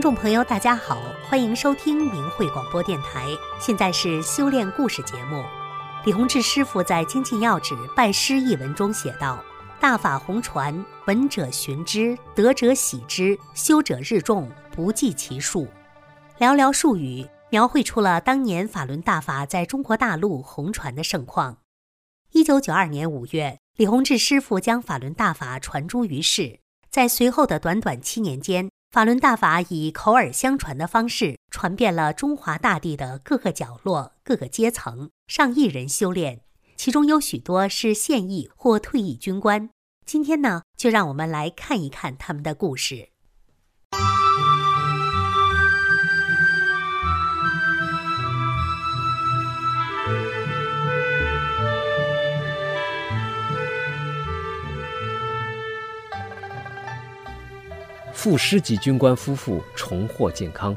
听众朋友，大家好，欢迎收听明慧广播电台。现在是修炼故事节目。李洪志师傅在《精进要旨·拜师》一文中写道：“大法弘传，闻者寻之，得者喜之，修者日众，不计其数。”寥寥数语，描绘出了当年法轮大法在中国大陆红传的盛况。一九九二年五月，李洪志师傅将法轮大法传诸于世，在随后的短短七年间。法轮大法以口耳相传的方式传遍了中华大地的各个角落、各个阶层，上亿人修炼，其中有许多是现役或退役军官。今天呢，就让我们来看一看他们的故事。副师级军官夫妇重获健康。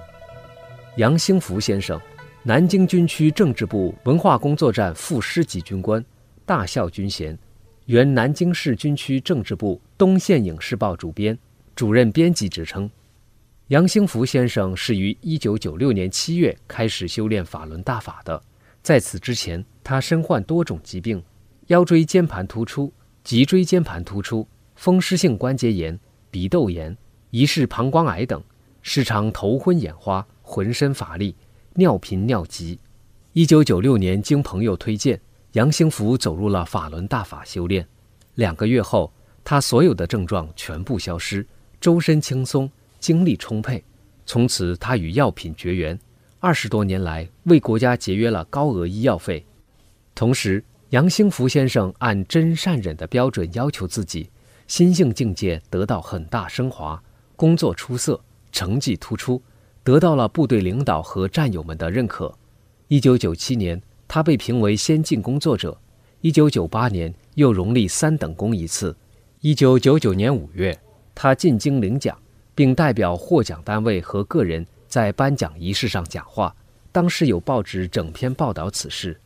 杨兴福先生，南京军区政治部文化工作站副师级军官，大校军衔，原南京市军区政治部东线影视报主编、主任编辑职称。杨兴福先生是于1996年7月开始修炼法轮大法的，在此之前，他身患多种疾病，腰椎间盘突出、脊椎间盘突出、风湿性关节炎、鼻窦炎。疑似膀胱癌等，时常头昏眼花，浑身乏力，尿频尿急。一九九六年，经朋友推荐，杨兴福走入了法轮大法修炼。两个月后，他所有的症状全部消失，周身轻松，精力充沛。从此，他与药品绝缘，二十多年来为国家节约了高额医药费。同时，杨兴福先生按真善忍的标准要求自己，心性境界得到很大升华。工作出色，成绩突出，得到了部队领导和战友们的认可。一九九七年，他被评为先进工作者；一九九八年，又荣立三等功一次。一九九九年五月，他进京领奖，并代表获奖单位和个人在颁奖仪式上讲话。当时有报纸整篇报道此事。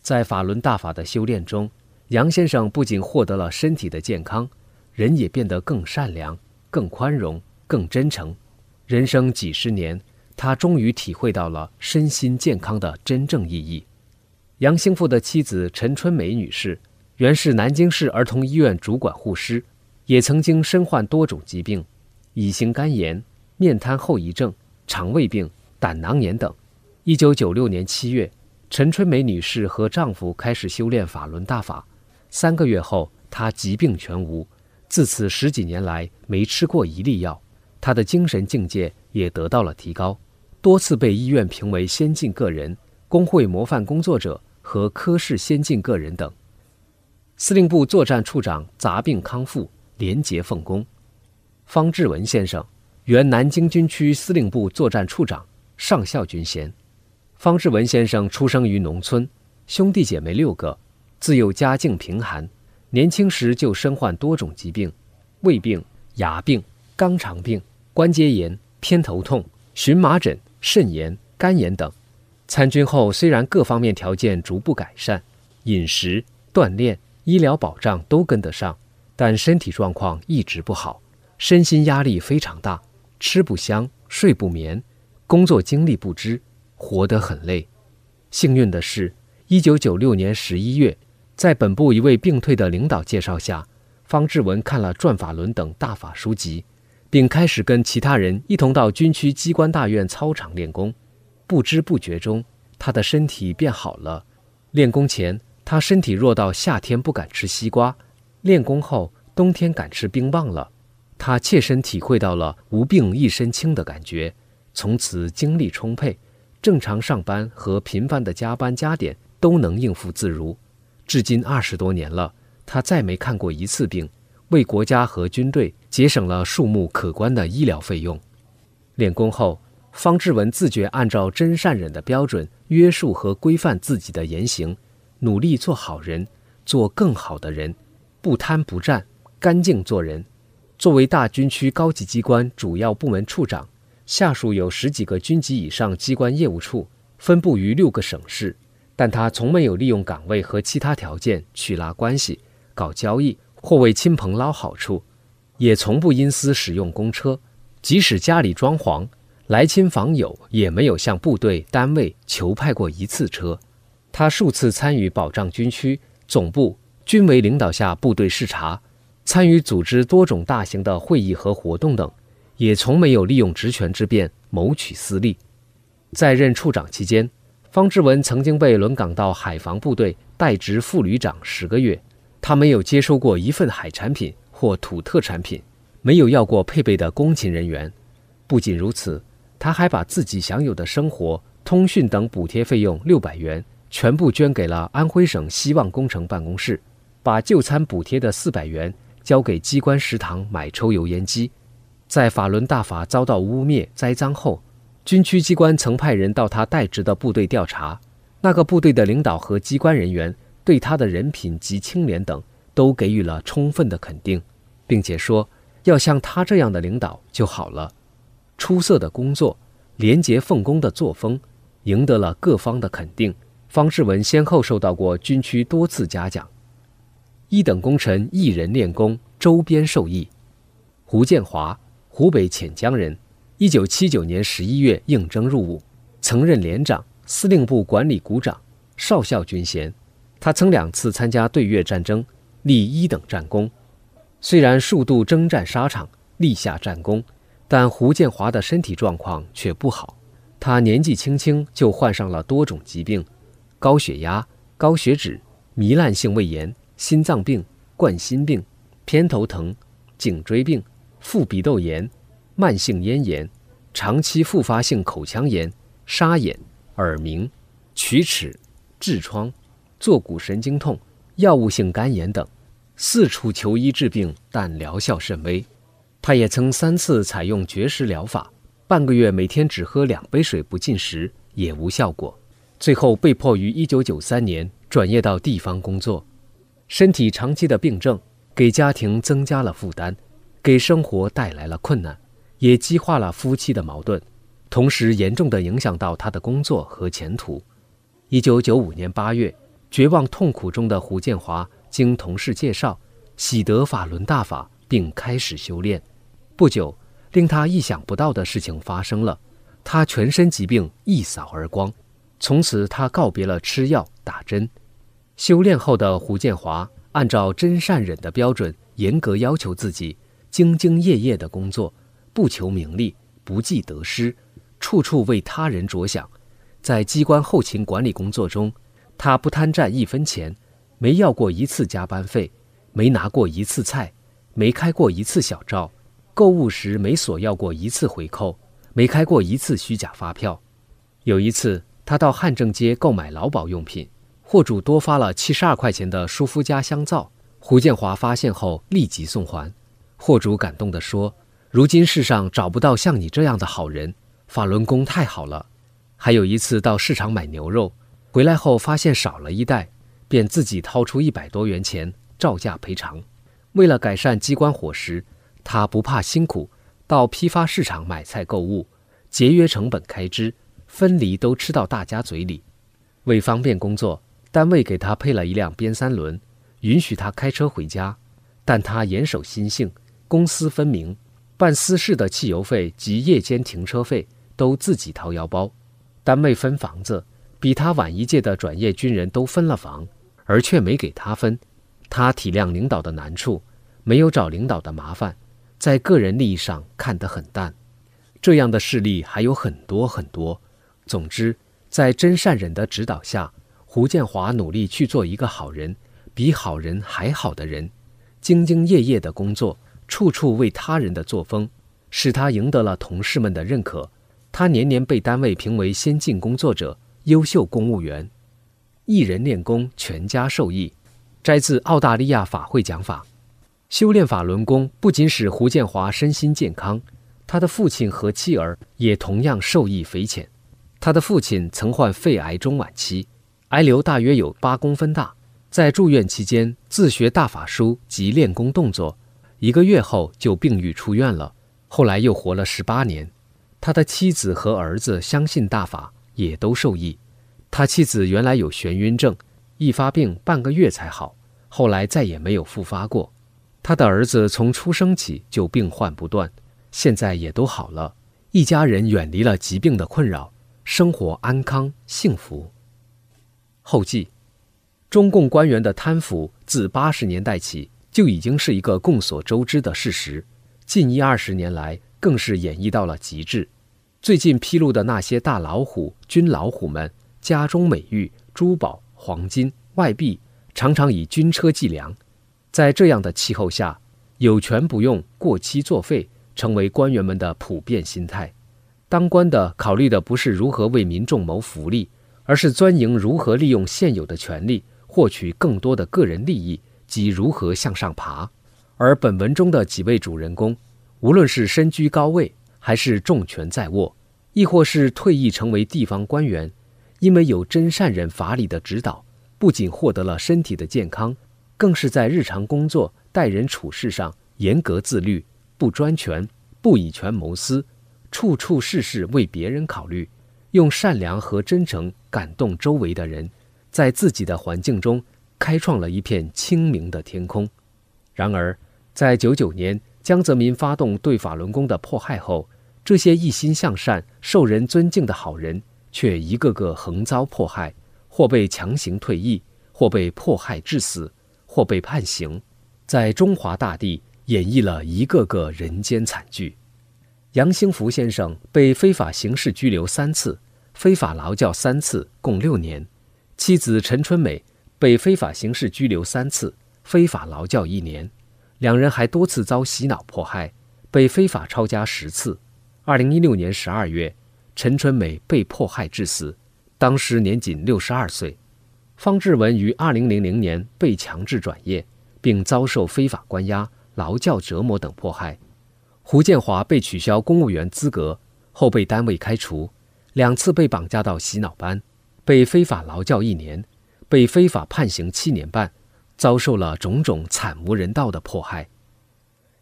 在法轮大法的修炼中，杨先生不仅获得了身体的健康，人也变得更善良、更宽容。更真诚，人生几十年，他终于体会到了身心健康的真正意义。杨兴富的妻子陈春梅女士，原是南京市儿童医院主管护师，也曾经身患多种疾病，乙型肝炎、面瘫后遗症、肠胃病、胆囊炎等。一九九六年七月，陈春梅女士和丈夫开始修炼法轮大法，三个月后，她疾病全无，自此十几年来没吃过一粒药。他的精神境界也得到了提高，多次被医院评为先进个人、工会模范工作者和科室先进个人等。司令部作战处长杂病康复，廉洁奉公。方志文先生，原南京军区司令部作战处长，上校军衔。方志文先生出生于农村，兄弟姐妹六个，自幼家境贫寒，年轻时就身患多种疾病，胃病、牙病。肛肠病、关节炎、偏头痛、荨麻疹、肾炎、肝炎等。参军后，虽然各方面条件逐步改善，饮食、锻炼、医疗保障都跟得上，但身体状况一直不好，身心压力非常大，吃不香、睡不眠，工作精力不支，活得很累。幸运的是，一九九六年十一月，在本部一位病退的领导介绍下，方志文看了《转法轮》等大法书籍。并开始跟其他人一同到军区机关大院操场练功，不知不觉中，他的身体变好了。练功前，他身体弱到夏天不敢吃西瓜；练功后，冬天敢吃冰棒了。他切身体会到了“无病一身轻”的感觉，从此精力充沛，正常上班和频繁的加班加点都能应付自如。至今二十多年了，他再没看过一次病。为国家和军队节省了数目可观的医疗费用。练功后，方志文自觉按照真善忍的标准约束和规范自己的言行，努力做好人，做更好的人，不贪不占，干净做人。作为大军区高级机关主要部门处长，下属有十几个军级以上机关业务处，分布于六个省市，但他从没有利用岗位和其他条件去拉关系、搞交易。或为亲朋捞好处，也从不因私使用公车。即使家里装潢，来亲访友也没有向部队单位求派过一次车。他数次参与保障军区总部、军委领导下部队视察，参与组织多种大型的会议和活动等，也从没有利用职权之便谋取私利。在任处长期间，方志文曾经被轮岗到海防部队代职副旅长十个月，他没有接收过一份海产品或土特产品，没有要过配备的工勤人员。不仅如此。他还把自己享有的生活、通讯等补贴费用六百元全部捐给了安徽省希望工程办公室，把就餐补贴的四百元交给机关食堂买抽油烟机。在法轮大法遭到污蔑栽赃后，军区机关曾派人到他代职的部队调查，那个部队的领导和机关人员对他的人品及清廉等都给予了充分的肯定，并且说要像他这样的领导就好了。出色的工作，廉洁奉公的作风，赢得了各方的肯定。方志文先后受到过军区多次嘉奖。一等功臣一人练功，周边受益。胡建华，湖北潜江人，一九七九年十一月应征入伍，曾任连长、司令部管理股长、少校军衔。他曾两次参加对越战争，立一等战功。虽然数度征战沙场，立下战功。但胡建华的身体状况却不好，他年纪轻轻就患上了多种疾病：高血压、高血脂、糜烂性胃炎、心脏病、冠心病、偏头疼、颈椎病、副鼻窦炎、慢性咽炎、长期复发性口腔炎、沙眼、耳鸣、龋齿、痔疮、坐骨神经痛、药物性肝炎等，四处求医治病，但疗效甚微。他也曾三次采用绝食疗法，半个月每天只喝两杯水不进食也无效果，最后被迫于1993年转业到地方工作。身体长期的病症给家庭增加了负担，给生活带来了困难，也激化了夫妻的矛盾，同时严重的影响到他的工作和前途。1995年8月，绝望痛苦中的胡建华经同事介绍，喜得法轮大法。并开始修炼，不久，令他意想不到的事情发生了，他全身疾病一扫而光。从此，他告别了吃药打针。修炼后的胡建华，按照真善忍的标准，严格要求自己，兢兢业业的工作，不求名利，不计得失，处处为他人着想。在机关后勤管理工作中，他不贪占一分钱，没要过一次加班费，没拿过一次菜。没开过一次小灶，购物时没索要过一次回扣，没开过一次虚假发票。有一次，他到汉正街购买劳保用品，货主多发了七十二块钱的舒肤佳香皂，胡建华发现后立即送还。货主感动地说：“如今世上找不到像你这样的好人，法轮功太好了。”还有一次到市场买牛肉，回来后发现少了一袋，便自己掏出一百多元钱照价赔偿。为了改善机关伙食，他不怕辛苦，到批发市场买菜购物，节约成本开支，分离都吃到大家嘴里。为方便工作，单位给他配了一辆边三轮，允许他开车回家，但他严守心性，公私分明，办私事的汽油费及夜间停车费都自己掏腰包。单位分房子，比他晚一届的转业军人都分了房，而却没给他分。他体谅领导的难处。没有找领导的麻烦，在个人利益上看得很淡，这样的事例还有很多很多。总之，在真善忍的指导下，胡建华努力去做一个好人，比好人还好的人，兢兢业业的工作，处处为他人的作风，使他赢得了同事们的认可。他年年被单位评为先进工作者、优秀公务员。一人练功，全家受益。摘自澳大利亚法会讲法。修炼法轮功不仅使胡建华身心健康，他的父亲和妻儿也同样受益匪浅。他的父亲曾患肺癌中晚期，癌瘤大约有八公分大，在住院期间自学大法书及练功动作，一个月后就病愈出院了。后来又活了十八年。他的妻子和儿子相信大法，也都受益。他妻子原来有眩晕症，一发病半个月才好，后来再也没有复发过。他的儿子从出生起就病患不断，现在也都好了，一家人远离了疾病的困扰，生活安康幸福。后记：中共官员的贪腐自八十年代起就已经是一个众所周知的事实，近一二十年来更是演绎到了极致。最近披露的那些大老虎、军老虎们，家中美玉、珠宝、黄金、外币，常常以军车计量。在这样的气候下，有权不用、过期作废，成为官员们的普遍心态。当官的考虑的不是如何为民众谋福利。而是钻营如何利用现有的权力获取更多的个人利益及如何向上爬。而本文中的几位主人公，无论是身居高位，还是重权在握，亦或是退役成为地方官员，因为有真善人法理的指导，不仅获得了身体的健康，更是在日常工作、待人处事上严格自律，不专权，不以权谋私，处处事事为别人考虑。用善良和真诚感动周围的人，在自己的环境中开创了一片清明的天空。然而，在九九年江泽民发动对法轮功的迫害后，这些一心向善、受人尊敬的好人却一个个横遭迫害，或被强行退役，或被迫害致死，或被判刑，在中华大地演绎了一个个人间惨剧。杨兴福先生被非法刑事拘留三次，非法劳教三次，共六年；妻子陈春美被非法刑事拘留三次，非法劳教一年。两人还多次遭洗脑迫害，被非法抄家十次。二零一六年十二月，陈春美被迫害致死，当时年仅六十二岁。方志文于二零零零年被强制转业，并遭受非法关押、劳教折磨等迫害。胡建华被取消公务员资格后被单位开除，两次被绑架到洗脑班，被非法劳教一年，被非法判刑七年半，遭受了种种惨无人道的迫害。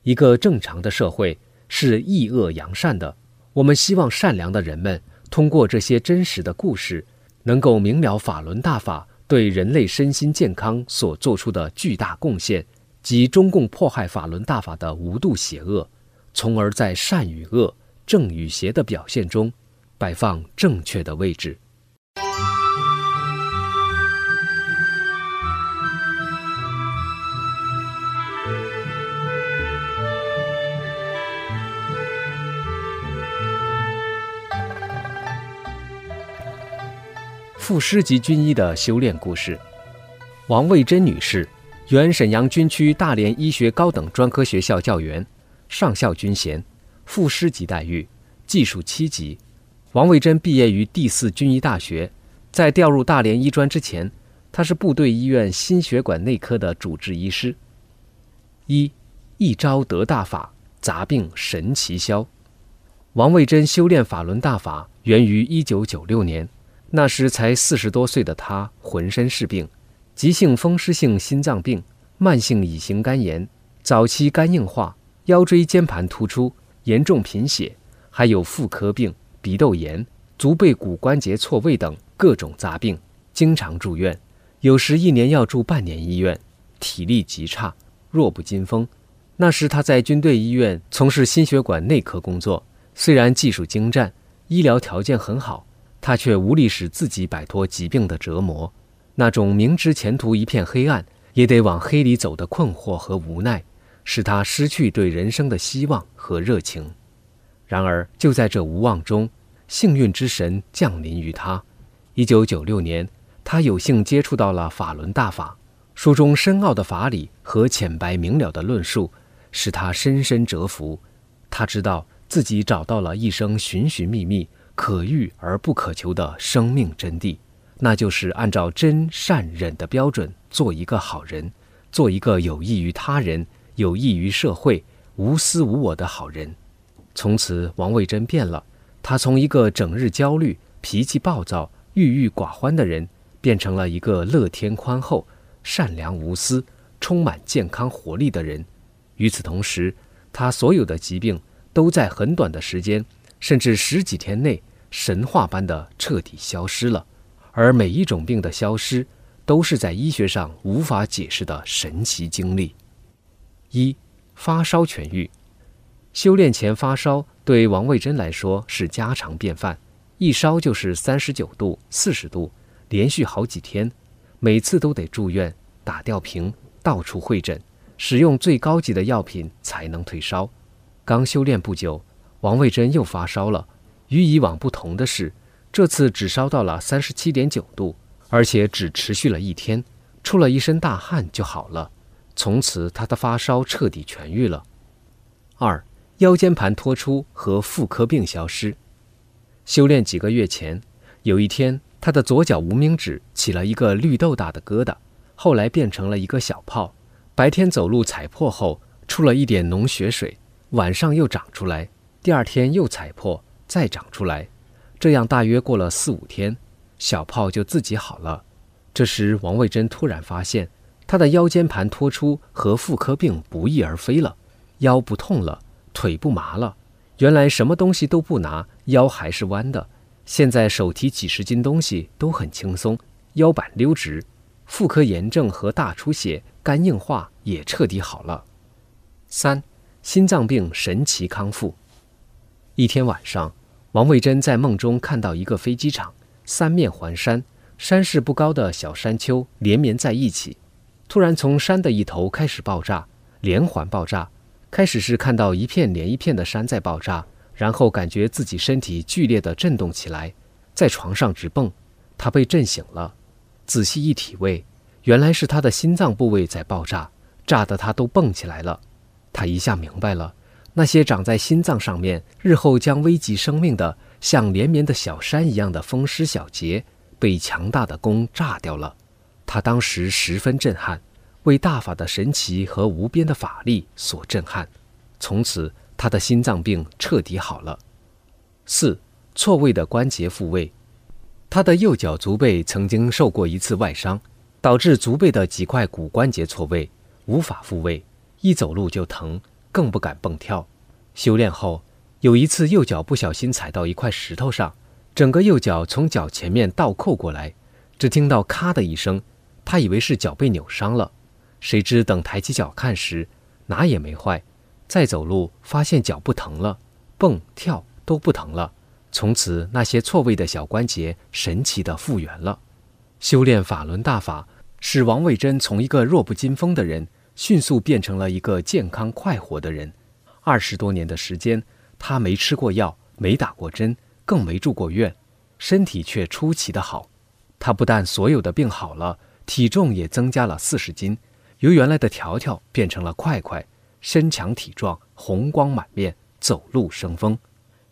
一个正常的社会是抑恶扬善的，我们希望善良的人们通过这些真实的故事，能够明了法轮大法对人类身心健康所做出的巨大贡献，及中共迫害法轮大法的无度邪恶。从而在善与恶、正与邪的表现中，摆放正确的位置。副师级军医的修炼故事：王卫珍女士，原沈阳军区大连医学高等专科学校教员。上校军衔，副师级待遇，技术七级。王卫珍毕业于第四军医大学，在调入大连医专之前，她是部队医院心血管内科的主治医师。一，一招得大法，杂病神奇消。王卫珍修炼法轮大法源于一九九六年，那时才四十多岁的他，浑身是病，急性风湿性心脏病、慢性乙型肝炎、早期肝硬化。腰椎间盘突出、严重贫血，还有妇科病、鼻窦炎、足背骨关节错位等各种杂病，经常住院，有时一年要住半年医院，体力极差，弱不禁风。那时他在军队医院从事心血管内科工作，虽然技术精湛，医疗条件很好，他却无力使自己摆脱疾病的折磨。那种明知前途一片黑暗，也得往黑里走的困惑和无奈。使他失去对人生的希望和热情。然而，就在这无望中，幸运之神降临于他。一九九六年，他有幸接触到了法轮大法，书中深奥的法理和浅白明了的论述，使他深深折服。他知道自己找到了一生寻寻觅觅、可遇而不可求的生命真谛，那就是按照真善忍的标准做一个好人，做一个有益于他人。有益于社会、无私无我的好人。从此，王卫珍变了。他从一个整日焦虑、脾气暴躁、郁郁寡欢的人，变成了一个乐天宽厚、善良无私、充满健康活力的人。与此同时，他所有的疾病都在很短的时间，甚至十几天内，神话般的彻底消失了。而每一种病的消失，都是在医学上无法解释的神奇经历。一发烧痊愈，修炼前发烧对王卫珍来说是家常便饭，一烧就是三十九度、四十度，连续好几天，每次都得住院打吊瓶，到处会诊，使用最高级的药品才能退烧。刚修炼不久，王卫珍又发烧了。与以往不同的是，这次只烧到了三十七点九度，而且只持续了一天，出了一身大汗就好了。从此，他的发烧彻底痊愈了。二。腰间盘脱出和妇科病消失。修炼几个月前，有一天，他的左脚无名指起了一个绿豆大的疙瘩，后来变成了一个小泡。白天走路踩破后，出了一点脓血水，晚上又长出来，第二天又踩破，再长出来。这样大约过了四五天，小泡就自己好了。这时，王卫珍突然发现，他的腰间盘脱出和妇科病不翼而飞了，腰不痛了。腿不麻了，原来什么东西都不拿，腰还是弯的。现在手提几十斤东西都很轻松，腰板溜直。妇科炎症和大出血、肝硬化也彻底好了。三，心脏病神奇康复。一天晚上，王卫珍在梦中看到一个飞机场，三面环山，山势不高的小山丘连绵在一起，突然从山的一头开始爆炸，连环爆炸。开始是看到一片连一片的山在爆炸，然后感觉自己身体剧烈的震动起来，在床上直蹦。他被震醒了，仔细一体味，原来是他的心脏部位在爆炸，炸得他都蹦起来了。他一下明白了，那些长在心脏上面，日后将危及生命的像连绵的小山一样的风湿小结，被强大的弓炸掉了。他当时十分震撼。为大法的神奇和无边的法力所震撼，从此他的心脏病彻底好了。四错位的关节复位，他的右脚足背曾经受过一次外伤，导致足背的几块骨关节错位，无法复位，一走路就疼，更不敢蹦跳。修炼后，有一次右脚不小心踩到一块石头上，整个右脚从脚前面倒扣过来，只听到咔的一声，他以为是脚被扭伤了。谁知等抬起脚看时，哪也没坏。再走路，发现脚不疼了，蹦跳都不疼了。从此，那些错位的小关节神奇地复原了。修炼法轮大法，使王卫珍从一个弱不禁风的人，迅速变成了一个健康快活的人。二十多年的时间，他没吃过药，没打过针，更没住过院，身体却出奇的好。他不但所有的病好了，体重也增加了四十斤。由原来的条条变成了块块，身强体壮，红光满面，走路生风。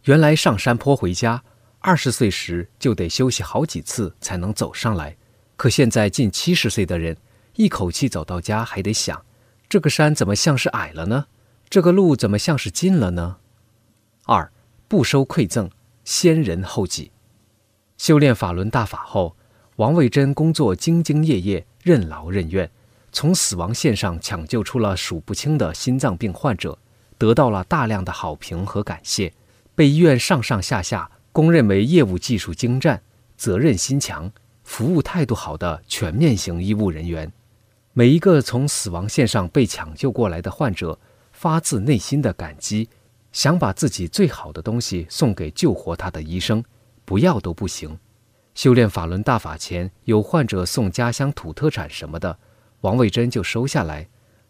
原来上山坡回家，二十岁时就得休息好几次才能走上来，可现在近七十岁的人，一口气走到家还得想：这个山怎么像是矮了呢？这个路怎么像是近了呢？二不收馈赠，先人后己。修炼法轮大法后，王卫珍工作兢兢业业，任劳任怨。从死亡线上抢救出了数不清的心脏病患者，得到了大量的好评和感谢，被医院上上下下公认为业务技术精湛、责任心强、服务态度好的全面型医务人员。每一个从死亡线上被抢救过来的患者，发自内心的感激，想把自己最好的东西送给救活他的医生，不要都不行。修炼法轮大法前，有患者送家乡土特产什么的。王卫珍就收下来，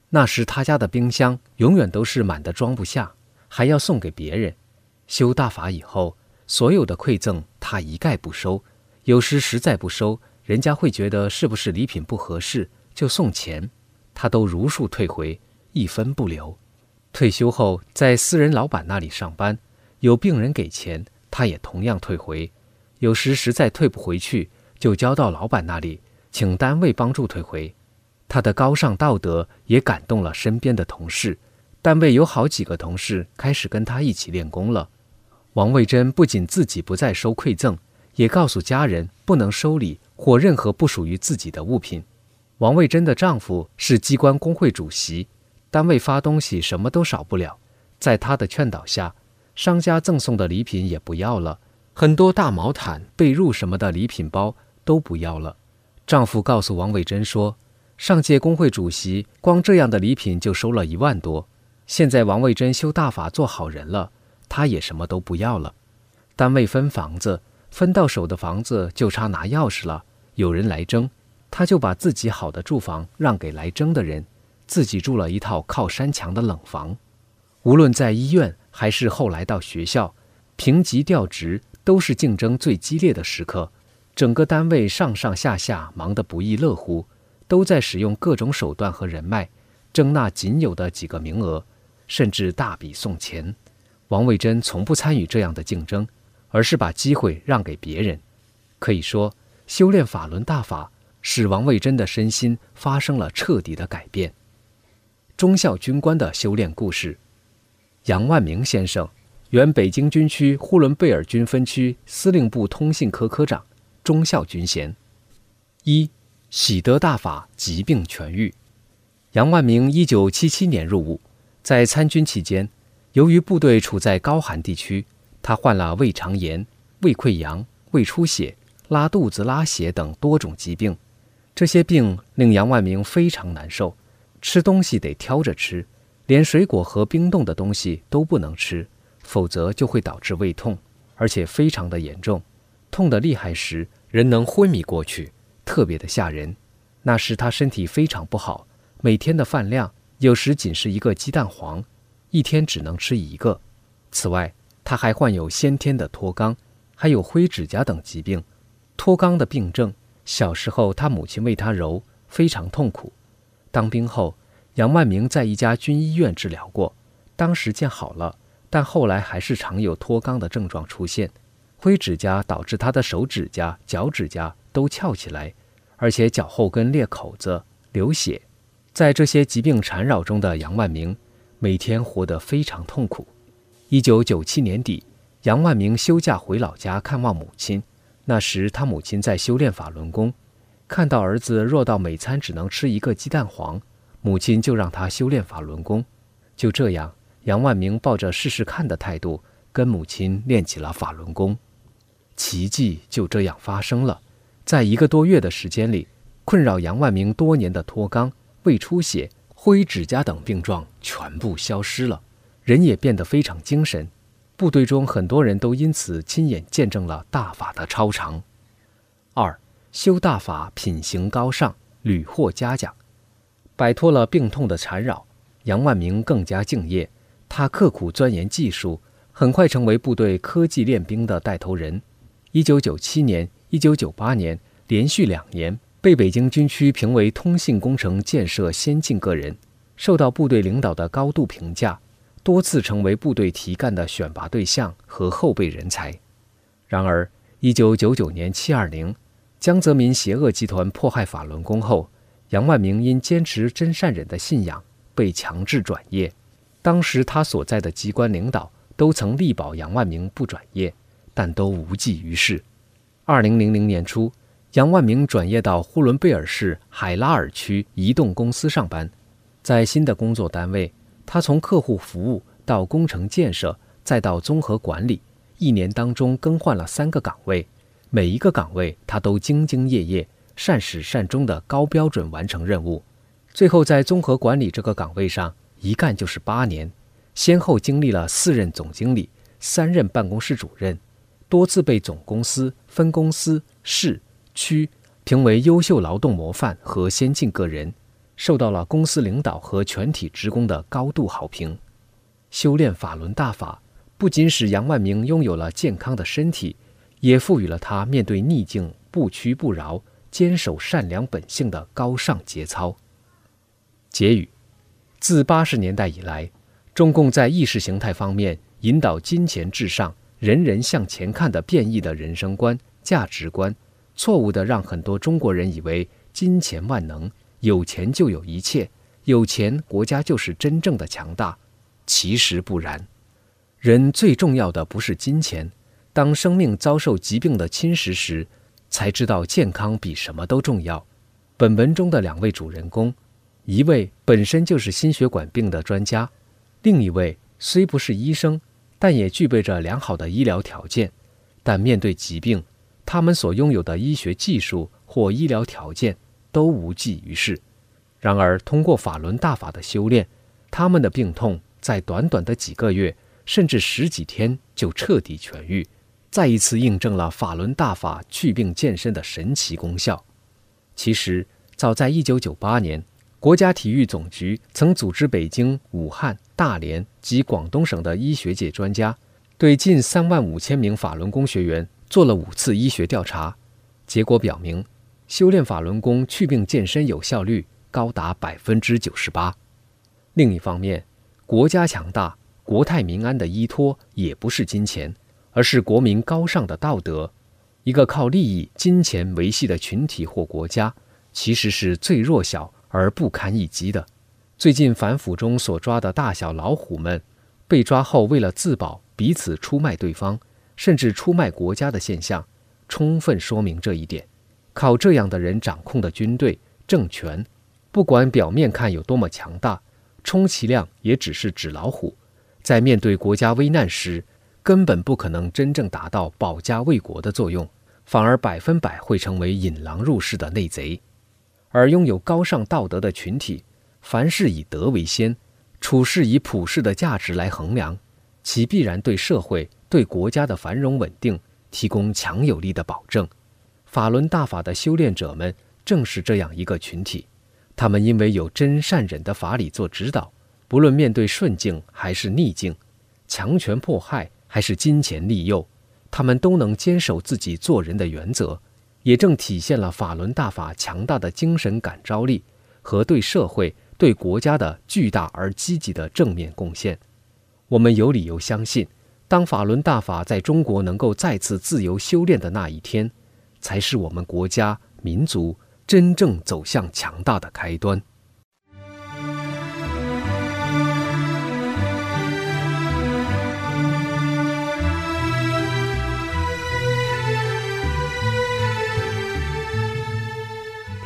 那时他家的冰箱永远都是满的，装不下，还要送给别人。修大法以后，所有的馈赠他一概不收，有时实在不收，人家会觉得是不是礼品不合适，就送钱，他都如数退回，一分不留。退休后在私人老板那里上班，有病人给钱，他也同样退回。有时实在退不回去，就交到老板那里，请单位帮助退回。他的高尚道德也感动了身边的同事，单位有好几个同事开始跟他一起练功了。王卫珍不仅自己不再收馈赠，也告诉家人不能收礼或任何不属于自己的物品。王卫珍的丈夫是机关工会主席，单位发东西什么都少不了。在他的劝导下，商家赠送的礼品也不要了，很多大毛毯、被褥什么的礼品包都不要了。丈夫告诉王卫珍说。上届工会主席光这样的礼品就收了一万多，现在王卫珍修大法做好人了，他也什么都不要了。单位分房子，分到手的房子就差拿钥匙了。有人来争，他就把自己好的住房让给来争的人，自己住了一套靠山墙的冷房。无论在医院还是后来到学校，评级调职都是竞争最激烈的时刻，整个单位上上下下忙得不亦乐乎，都在使用各种手段和人脉，争那仅有的几个名额。甚至大笔送钱，王卫珍从不参与这样的竞争，而是把机会让给别人。可以说，修炼法轮大法使王卫珍的身心发生了彻底的改变。中校军官的修炼故事：杨万明先生，原北京军区呼伦贝尔军分区司令部通信科科长，中校军衔。一喜得大法，疾病痊愈。杨万明一九七七年入伍。在参军期间，由于部队处在高寒地区，他患了胃肠炎、胃溃疡、胃出血、拉肚子、拉血等多种疾病。这些病令杨万明非常难受，吃东西得挑着吃，连水果和冰冻的东西都不能吃，否则就会导致胃痛，而且非常的严重。痛得厉害时，人能昏迷过去，特别的吓人。那时他身体非常不好，每天的饭量。有时仅是一个鸡蛋黄，一天只能吃一个。此外，他还患有先天的脱肛，还有灰指甲等疾病。脱肛的病症，小时候他母亲为他揉，非常痛苦。当兵后，杨万明在一家军医院治疗过，当时见好了，但后来还是常有脱肛的症状出现。灰指甲导致他的手指甲、脚指甲都翘起来，而且脚后跟裂口子，流血。在这些疾病缠绕中的杨万明，每天活得非常痛苦。一九九七年底，杨万明休假回老家看望母亲。那时他母亲在修炼法轮功，看到儿子弱到每餐只能吃一个鸡蛋黄，母亲就让他修炼法轮功。就这样，杨万明抱着试试看的态度，跟母亲练起了法轮功。奇迹就这样发生了，在一个多月的时间里，困扰杨万明多年的脱肛。胃出血、灰指甲等病状全部消失了，人也变得非常精神。部队中很多人都因此亲眼见证了大法的超常。二修大法，品行高尚，屡获嘉奖。摆脱了病痛的缠绕，杨万明更加敬业。他刻苦钻研技术，很快成为部队科技练兵的带头人。一九九七年、一九九八年连续两年。被北京军区评为通信工程建设先进个人，受到部队领导的高度评价，多次成为部队提干的选拔对象和后备人才。然而，一九九九年七二零，江泽民邪恶集团迫害法轮功后，杨万明因坚持真善忍的信仰被强制转业。当时他所在的机关领导都曾力保杨万明不转业，但都无济于事。二零零零年初。杨万明转业到呼伦贝尔市海拉尔区移动公司上班，在新的工作单位，他从客户服务到工程建设，再到综合管理，一年当中更换了三个岗位，每一个岗位他都兢兢业业、善始善终的高标准完成任务。最后在综合管理这个岗位上一干就是八年，先后经历了四任总经理、三任办公室主任，多次被总公司、分公司、市。区评为优秀劳动模范和先进个人，受到了公司领导和全体职工的高度好评。修炼法轮大法，不仅使杨万明拥有了健康的身体，也赋予了他面对逆境不屈不挠、坚守善良本性的高尚节操。结语：自八十年代以来，中共在意识形态方面引导金钱至上、人人向前看的变异的人生观、价值观。错误地让很多中国人以为金钱万能，有钱就有一切，有钱国家就是真正的强大。其实不然，人最重要的不是金钱。当生命遭受疾病的侵蚀时，才知道健康比什么都重要。本文中的两位主人公，一位本身就是心血管病的专家，另一位虽不是医生，但也具备着良好的医疗条件，但面对疾病。他们所拥有的医学技术或医疗条件都无济于事。然而，通过法轮大法的修炼，他们的病痛在短短的几个月，甚至十几天就彻底痊愈，再一次印证了法轮大法祛病健身的神奇功效。其实，早在1998年，国家体育总局曾组织北京、武汉、大连及广东省的医学界专家，对近3万五千名法轮功学员做了五次医学调查，结果表明，修炼法轮功去病健身有效率高达百分之九十八。另一方面，国家强大、国泰民安的依托也不是金钱，而是国民高尚的道德。一个靠利益、金钱维系的群体或国家，其实是最弱小而不堪一击的。最近反腐中所抓的大小老虎们，被抓后为了自保，彼此出卖对方，甚至出卖国家的现象，充分说明这一点。靠这样的人掌控的军队、政权，不管表面看有多么强大。充其量也只是纸老虎，在面对国家危难时，根本不可能真正达到保家卫国的作用，反而百分百会成为引狼入室的内贼。而拥有高尚道德的群体，凡事以德为先，处事以普世的价值来衡量，其必然对社会、对国家的繁荣稳定提供强有力的保证。法轮大法的修炼者们正是这样一个群体。他们因为有真善忍的法理做指导，不论面对顺境还是逆境，强权迫害还是金钱利诱，他们都能坚守自己做人的原则，也正体现了法轮大法强大的精神感召力和对社会、对国家的巨大而积极的正面贡献。我们有理由相信，当法轮大法在中国能够再次自由修炼的那一天，才是我们国家民族。真正走向强大的开端。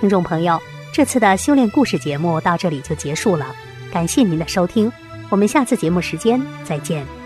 听众朋友，这次的修炼故事节目到这里就结束了，感谢您的收听，我们下次节目时间再见。